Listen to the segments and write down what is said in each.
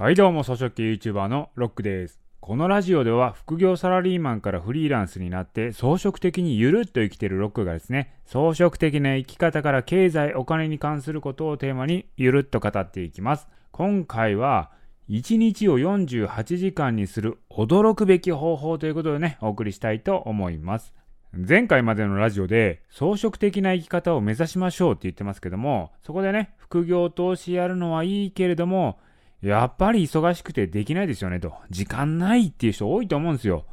はいどうも、草食系 YouTuber のロックです。このラジオでは副業サラリーマンからフリーランスになって装飾的にゆるっと生きてるロックがですね、装飾的な生き方から経済、お金に関することをテーマにゆるっと語っていきます。今回は1日を48時間にする驚くべき方法ということでね、お送りしたいと思います。前回までのラジオで装飾的な生き方を目指しましょうって言ってますけども、そこでね、副業投資やるのはいいけれども、やっぱり忙しくてできないですよねと。時間ないっていう人多いと思うんですよ。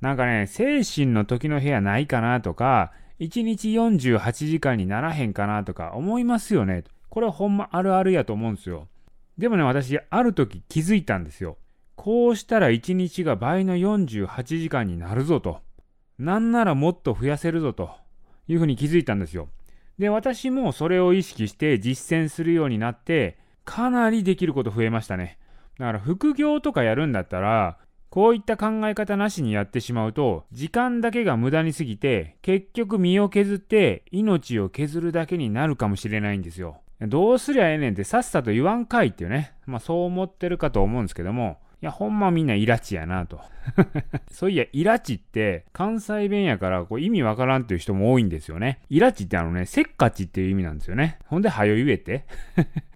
なんかね、精神の時の部屋ないかなとか、1日48時間にならへんかなとか思いますよね。これはほんまあるあるやと思うんですよ。でもね、私、ある時気づいたんですよ。こうしたら1日が倍の48時間になるぞと。なんならもっと増やせるぞというふうに気づいたんですよ。で、私もそれを意識して実践するようになって、かなりできること増えましたね。だから副業とかやるんだったら、こういった考え方なしにやってしまうと、時間だけが無駄に過ぎて、結局身を削って命を削るだけになるかもしれないんですよ。どうすりゃええねんってさっさと言わんかいっていうね。まあそう思ってるかと思うんですけども、いや、ほんまみんなイラチやなと。そういや、イラチって関西弁やからこう意味わからんっていう人も多いんですよね。イラチってあのね、せっかちっていう意味なんですよね。ほんで、はよ言えて。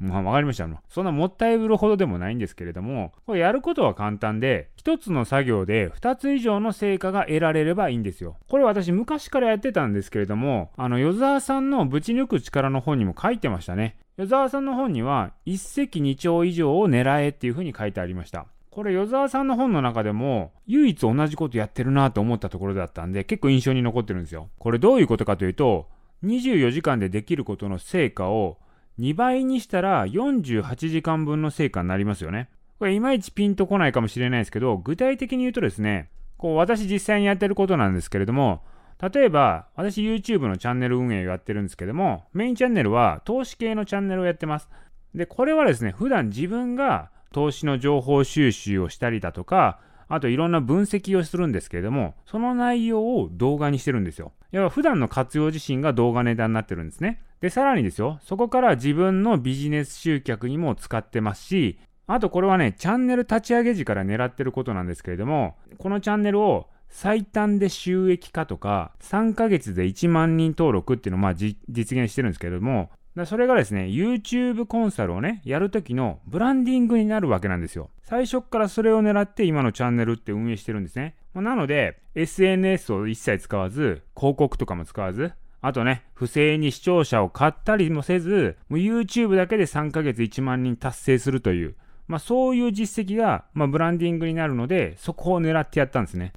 まあ、わかりました。そんなもったいぶるほどでもないんですけれども、これやることは簡単で、一つの作業で二つ以上の成果が得られればいいんですよ。これ私昔からやってたんですけれども、あの、与沢さんのぶち抜く力の本にも書いてましたね。与沢さんの本には、一石二鳥以上を狙えっていうふうに書いてありました。これ、与沢さんの本の中でも、唯一同じことやってるなと思ったところだったんで、結構印象に残ってるんですよ。これどういうことかというと、24時間でできることの成果を2倍にしたら48時間分の成果になりますよね。これいまいちピンとこないかもしれないですけど、具体的に言うとですね、こう私実際にやってることなんですけれども、例えば、私 YouTube のチャンネル運営をやってるんですけども、メインチャンネルは投資系のチャンネルをやってます。で、これはですね、普段自分が投資の情報収集をしたりだとか、あといろんな分析をするんですけれども、その内容を動画にしてるんですよ。要は普段の活用自身が動画ネタになってるんですね。で、さらにですよ、そこから自分のビジネス集客にも使ってますし、あとこれはね、チャンネル立ち上げ時から狙ってることなんですけれども、このチャンネルを最短で収益化とか、3ヶ月で1万人登録っていうのをまあ実現してるんですけれども、それがですね、YouTube コンサルをね、やるときのブランディングになるわけなんですよ。最初からそれを狙って今のチャンネルって運営してるんですね。なので、SNS を一切使わず、広告とかも使わず、あとね、不正に視聴者を買ったりもせず、YouTube だけで3ヶ月1万人達成するという、まあそういう実績が、まあ、ブランディングになるので、そこを狙ってやったんですね。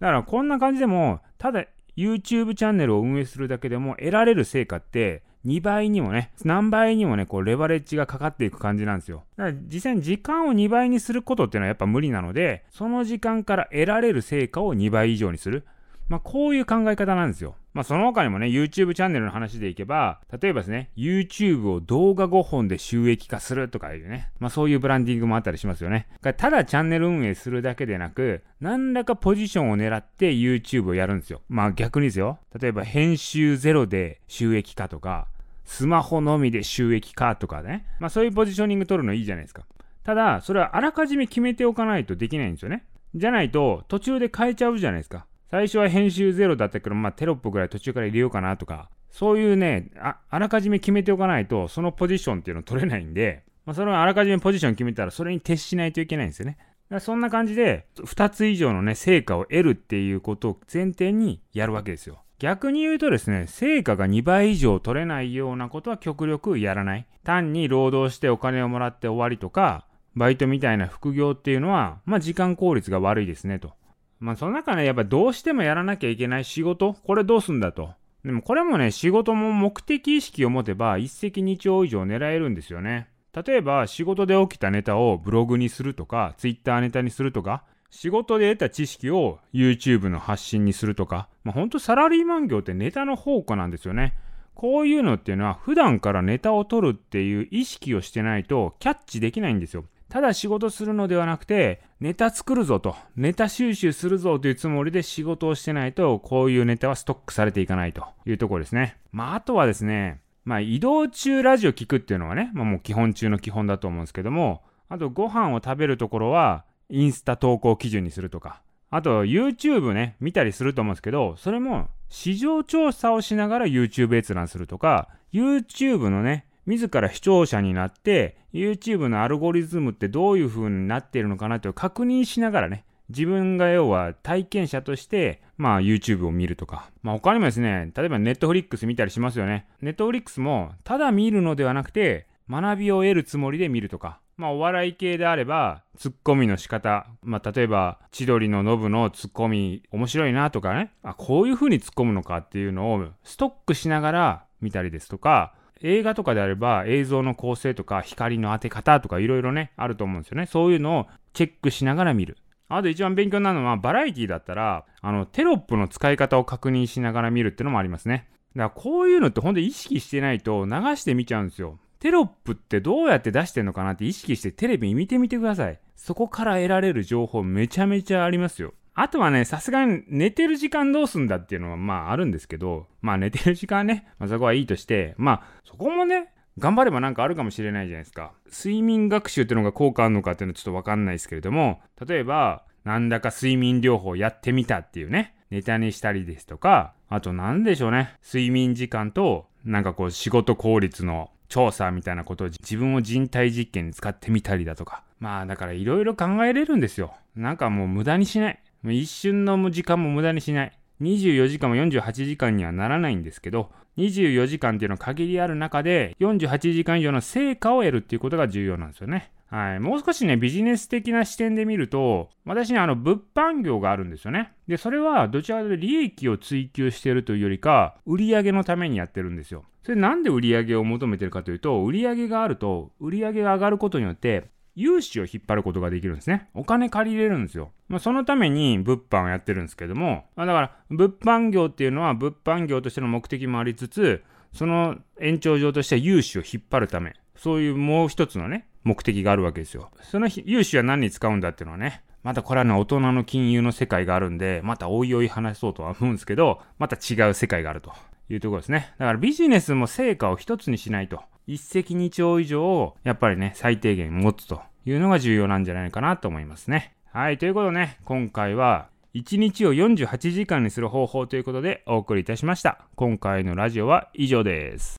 だからこんな感じでも、ただ YouTube チャンネルを運営するだけでも得られる成果って、2倍にもね、何倍にもね、こう、レバレッジがかかっていく感じなんですよ。だから実際に時間を2倍にすることっていうのはやっぱ無理なので、その時間から得られる成果を2倍以上にする。まあ、こういう考え方なんですよ。まあ、その他にもね、YouTube チャンネルの話でいけば、例えばですね、YouTube を動画5本で収益化するとかいうね、まあ、そういうブランディングもあったりしますよね。ただチャンネル運営するだけでなく、何らかポジションを狙って YouTube をやるんですよ。まあ逆にですよ。例えば編集ゼロで収益化とか、スマホのみで収益化とかね。まあそういうポジショニング取るのいいじゃないですか。ただ、それはあらかじめ決めておかないとできないんですよね。じゃないと、途中で変えちゃうじゃないですか。最初は編集ゼロだったけど、まあテロップぐらい途中から入れようかなとか、そういうね、ああらかじめ決めておかないと、そのポジションっていうの取れないんで、まあ、それをあらかじめポジション決めたら、それに徹しないといけないんですよね。そんな感じで、2つ以上のね、成果を得るっていうことを前提にやるわけですよ。逆に言うとですね、成果が2倍以上取れないようなことは極力やらない。単に労働してお金をもらって終わりとか、バイトみたいな副業っていうのは、まあ時間効率が悪いですねと。まあその中ね、やっぱどうしてもやらなきゃいけない仕事、これどうすんだと。でもこれもね、仕事も目的意識を持てば一石二鳥以上狙えるんですよね。例えば仕事で起きたネタをブログにするとか、ツイッターネタにするとか、仕事で得た知識を YouTube の発信にするとか、まあ、ほんとサラリーマン業ってネタの宝庫なんですよね。こういうのっていうのは普段からネタを取るっていう意識をしてないとキャッチできないんですよ。ただ仕事するのではなくて、ネタ作るぞと、ネタ収集するぞというつもりで仕事をしてないと、こういうネタはストックされていかないというところですね。まあ、あとはですね、まあ、移動中ラジオ聞くっていうのはね、まあ、もう基本中の基本だと思うんですけども、あとご飯を食べるところはインスタ投稿基準にするとか、あと YouTube ね、見たりすると思うんですけど、それも市場調査をしながら YouTube 閲覧するとか、YouTube のね、自ら視聴者になって、YouTube のアルゴリズムってどういう風になっているのかなという確認しながらね、自分が要は体験者として、まあ YouTube を見るとか。まあ他にもですね、例えば Netflix 見たりしますよね。Netflix もただ見るのではなくて、学びを得るつもりで見るとか。まあお笑い系であれば、ツッコミの仕方。まあ例えば、千鳥のノブのツッコミ面白いなとかね。あ、こういう風に突っ込むのかっていうのをストックしながら見たりですとか、映画とかであれば映像の構成とか光の当て方とかいろいろね、あると思うんですよね。そういうのをチェックしながら見る。あと一番勉強になるのはバラエティだったら、あの、テロップの使い方を確認しながら見るっていうのもありますね。だからこういうのってほんと意識してないと流して見ちゃうんですよ。テロップってどうやって出してんのかなって意識してテレビ見てみてください。そこから得られる情報めちゃめちゃありますよ。あとはね、さすがに寝てる時間どうすんだっていうのはまああるんですけど、まあ寝てる時間ね、まあそこはいいとして、まあそこもね、頑張ればなんかあるかもしれないじゃないですか。睡眠学習っていうのが効果あるのかっていうのはちょっとわかんないですけれども、例えば、なんだか睡眠療法やってみたっていうね、ネタにしたりですとか、あと何でしょうね、睡眠時間と、なんかこう仕事効率の調査みたいなことを自分を人体実験に使ってみたりだとか。まあだからいろいろ考えれるんですよ。なんかもう無駄にしない。一瞬の時間も無駄にしない。24時間も48時間にはならないんですけど、24時間っていうのは限りある中で、48時間以上の成果を得るっていうことが重要なんですよね。はい。もう少しね、ビジネス的な視点で見ると、私ね、あの、物販業があるんですよね。で、それは、どちらかというと利益を追求しているというよりか、売上のためにやってるんですよ。それなんで売上を求めてるかというと、売上があると、売上が上がることによって、融資を引っ張ることができるんですね。お金借りれるんですよ。まあ、そのために物販をやってるんですけども、まあ、だから物販業っていうのは物販業としての目的もありつつ、その延長上としては融資を引っ張るため、そういうもう一つのね、目的があるわけですよ。その融資は何に使うんだっていうのはね、またこれはね、大人の金融の世界があるんで、またおいおい話そうとは思うんですけど、また違う世界があるというところですね。だからビジネスも成果を一つにしないと。一石二鳥以上を、やっぱりね、最低限持つというのが重要なんじゃないかなと思いますね。はい、ということでね、今回は、1日を48時間にする方法ということでお送りいたしました。今回のラジオは以上です。